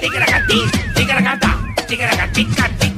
Tigra gatín, tigra gata, tigra gatín, gatín.